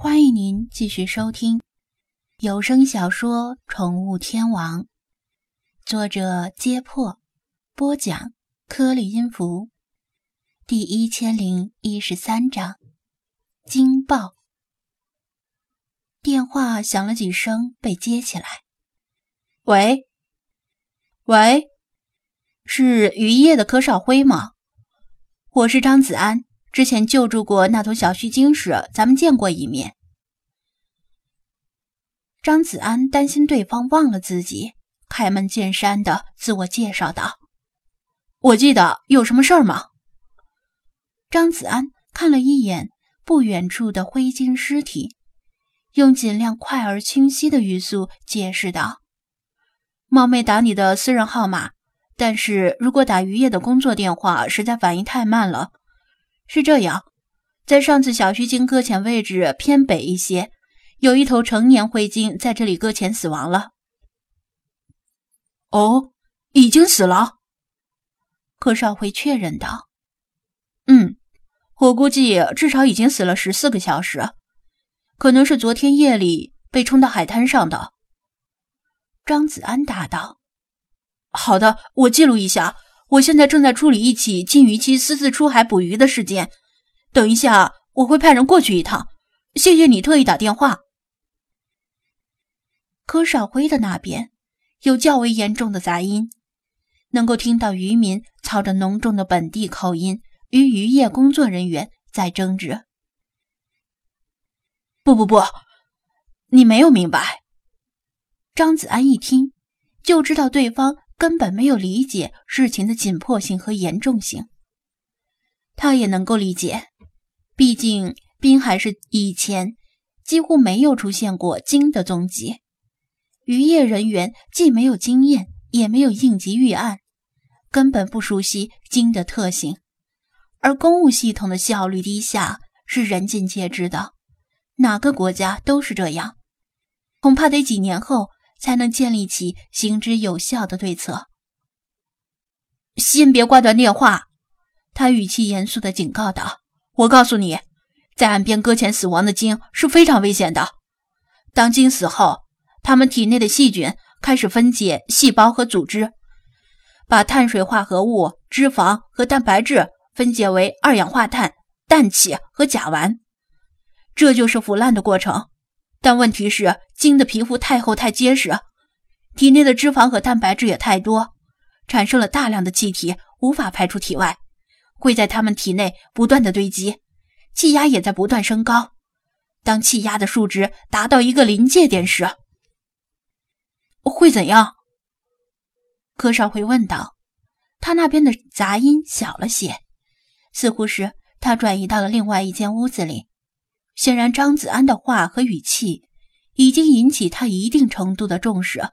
欢迎您继续收听有声小说《宠物天王》，作者：揭破，播讲：颗粒音符，第一千零一十三章。惊爆！电话响了几声，被接起来。喂，喂，是渔业的柯少辉吗？我是张子安。之前救助过那头小须鲸时，咱们见过一面。张子安担心对方忘了自己，开门见山的自我介绍道：“我记得，有什么事儿吗？”张子安看了一眼不远处的灰鲸尸体，用尽量快而清晰的语速解释道：“冒昧打你的私人号码，但是如果打渔业的工作电话，实在反应太慢了。”是这样，在上次小须鲸搁浅位置偏北一些，有一头成年灰鲸在这里搁浅死亡了。哦，已经死了。柯少辉确认道：“嗯，我估计至少已经死了十四个小时，可能是昨天夜里被冲到海滩上的。”张子安答道：“好的，我记录一下。”我现在正在处理一起禁渔期私自出海捕鱼的事件，等一下我会派人过去一趟。谢谢你特意打电话。柯少辉的那边有较为严重的杂音，能够听到渔民操着浓重的本地口音与渔业工作人员在争执。不不不，你没有明白。张子安一听就知道对方。根本没有理解事情的紧迫性和严重性。他也能够理解，毕竟滨海市以前几乎没有出现过鲸的踪迹，渔业人员既没有经验，也没有应急预案，根本不熟悉鲸的特性。而公务系统的效率低下是人尽皆知的，哪个国家都是这样。恐怕得几年后。才能建立起行之有效的对策。先别挂断电话，他语气严肃的警告道：“我告诉你，在岸边搁浅死亡的鲸是非常危险的。当鲸死后，它们体内的细菌开始分解细胞和组织，把碳水化合物、脂肪和蛋白质分解为二氧化碳、氮气和甲烷，这就是腐烂的过程。”但问题是，鲸的皮肤太厚太结实，体内的脂肪和蛋白质也太多，产生了大量的气体，无法排出体外，会在它们体内不断的堆积，气压也在不断升高。当气压的数值达到一个临界点时，会怎样？柯少辉问道。他那边的杂音小了些，似乎是他转移到了另外一间屋子里。显然，张子安的话和语气已经引起他一定程度的重视。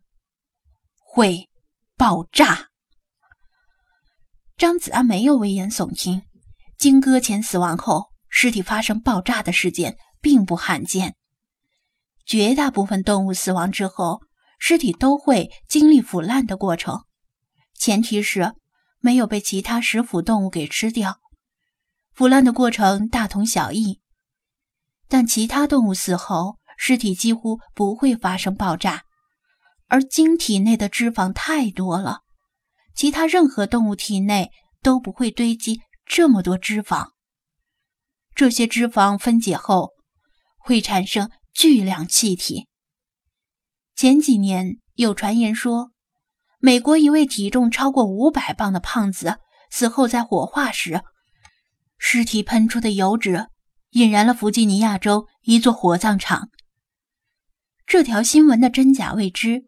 会爆炸。张子安没有危言耸听。经搁浅死亡后，尸体发生爆炸的事件并不罕见。绝大部分动物死亡之后，尸体都会经历腐烂的过程，前提是没有被其他食腐动物给吃掉。腐烂的过程大同小异。但其他动物死后，尸体几乎不会发生爆炸，而鲸体内的脂肪太多了，其他任何动物体内都不会堆积这么多脂肪。这些脂肪分解后会产生巨量气体。前几年有传言说，美国一位体重超过五百磅的胖子死后在火化时，尸体喷出的油脂。引燃了弗吉尼亚州一座火葬场。这条新闻的真假未知，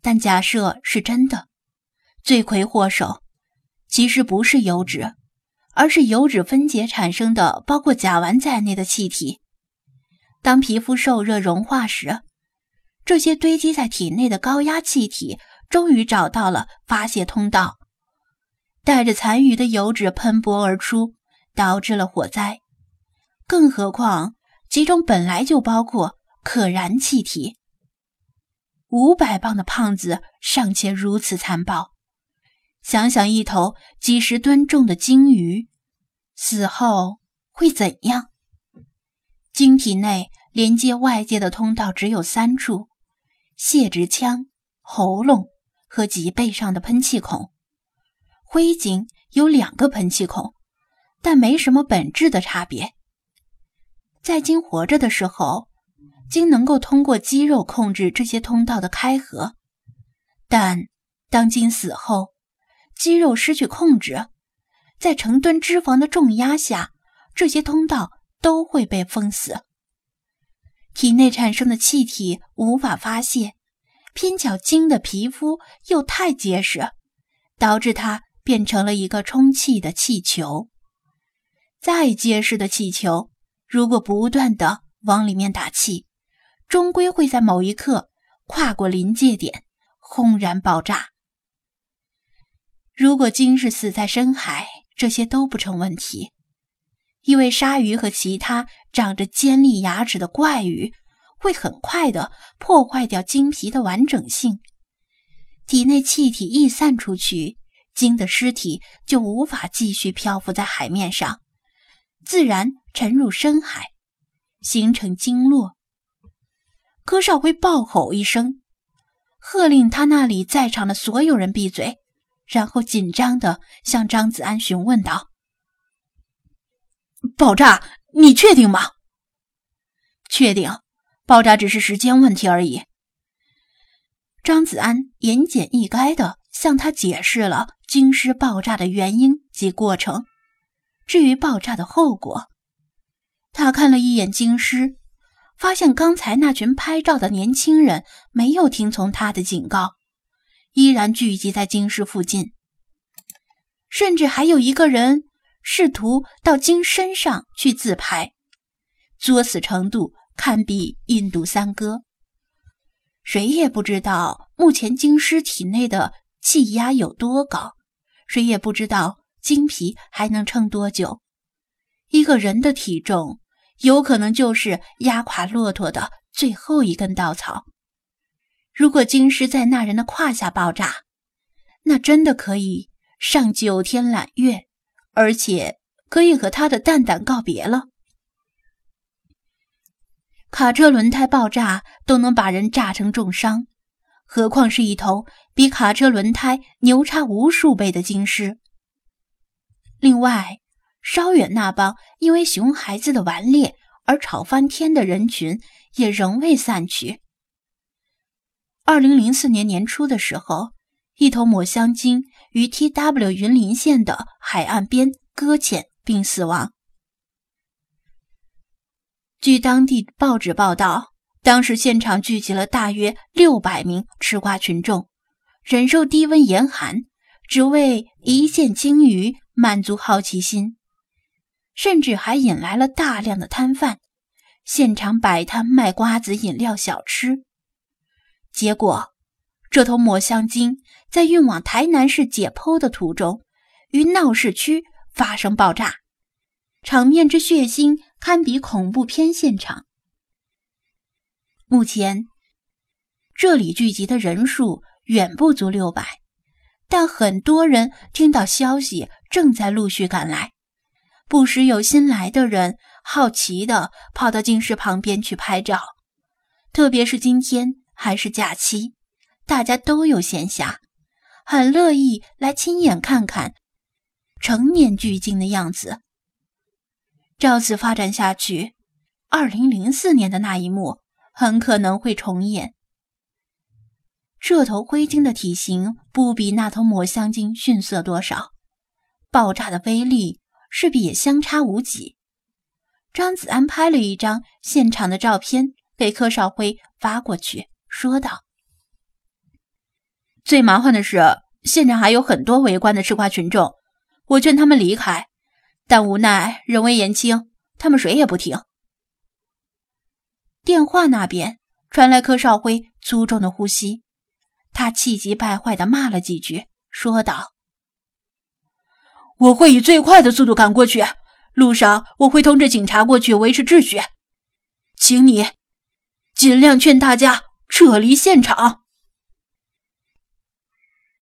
但假设是真的，罪魁祸首其实不是油脂，而是油脂分解产生的包括甲烷在内的气体。当皮肤受热融化时，这些堆积在体内的高压气体终于找到了发泄通道，带着残余的油脂喷薄而出，导致了火灾。更何况，其中本来就包括可燃气体。五百磅的胖子尚且如此残暴，想想一头几十吨重的鲸鱼死后会怎样？鲸体内连接外界的通道只有三处：泄殖腔、喉咙和脊背上的喷气孔。灰鲸有两个喷气孔，但没什么本质的差别。在鲸活着的时候，鲸能够通过肌肉控制这些通道的开合，但当鲸死后，肌肉失去控制，在成吨脂肪的重压下，这些通道都会被封死。体内产生的气体无法发泄，偏巧鲸的皮肤又太结实，导致它变成了一个充气的气球。再结实的气球。如果不断的往里面打气，终归会在某一刻跨过临界点，轰然爆炸。如果鲸是死在深海，这些都不成问题，因为鲨鱼和其他长着尖利牙齿的怪鱼会很快的破坏掉鲸皮的完整性，体内气体一散出去，鲸的尸体就无法继续漂浮在海面上。自然沉入深海，形成鲸落。柯少辉暴吼一声，喝令他那里在场的所有人闭嘴，然后紧张的向张子安询问道：“爆炸，你确定吗？”“确定，爆炸只是时间问题而已。”张子安言简意赅的向他解释了鲸尸爆炸的原因及过程。至于爆炸的后果，他看了一眼京师，发现刚才那群拍照的年轻人没有听从他的警告，依然聚集在京师附近，甚至还有一个人试图到京身上去自拍，作死程度堪比印度三哥。谁也不知道目前京师体内的气压有多高，谁也不知道。金皮还能撑多久？一个人的体重有可能就是压垮骆驼的最后一根稻草。如果金尸在那人的胯下爆炸，那真的可以上九天揽月，而且可以和他的蛋蛋告别了。卡车轮胎爆炸都能把人炸成重伤，何况是一头比卡车轮胎牛叉无数倍的金狮？另外，稍远那帮因为熊孩子的顽劣而吵翻天的人群也仍未散去。二零零四年年初的时候，一头抹香鲸于 T.W. 云林县的海岸边搁浅并死亡。据当地报纸报道，当时现场聚集了大约六百名吃瓜群众，忍受低温严寒，只为一见鲸鱼。满足好奇心，甚至还引来了大量的摊贩，现场摆摊卖瓜子、饮料、小吃。结果，这头抹香鲸在运往台南市解剖的途中，于闹市区发生爆炸，场面之血腥堪比恐怖片现场。目前，这里聚集的人数远不足六百。但很多人听到消息，正在陆续赶来。不时有新来的人好奇地跑到镜室旁边去拍照。特别是今天还是假期，大家都有闲暇，很乐意来亲眼看看成年巨鲸的样子。照此发展下去，二零零四年的那一幕很可能会重演。这头灰鲸的体型不比那头抹香鲸逊色多少，爆炸的威力势必也相差无几。张子安拍了一张现场的照片给柯少辉发过去，说道：“最麻烦的是，现场还有很多围观的吃瓜群众，我劝他们离开，但无奈人微言轻，他们谁也不听。”电话那边传来柯少辉粗重的呼吸。他气急败坏地骂了几句，说道：“我会以最快的速度赶过去，路上我会通知警察过去维持秩序，请你尽量劝大家撤离现场。”